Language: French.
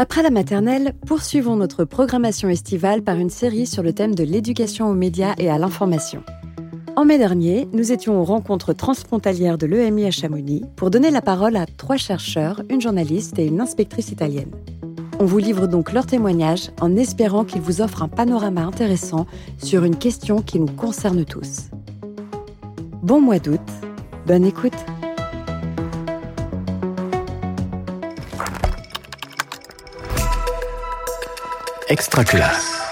Après la maternelle, poursuivons notre programmation estivale par une série sur le thème de l'éducation aux médias et à l'information. En mai dernier, nous étions aux rencontres transfrontalières de l'EMI à Chamonix pour donner la parole à trois chercheurs, une journaliste et une inspectrice italienne. On vous livre donc leurs témoignages en espérant qu'ils vous offrent un panorama intéressant sur une question qui nous concerne tous. Bon mois d'août, bonne écoute. Extra classe.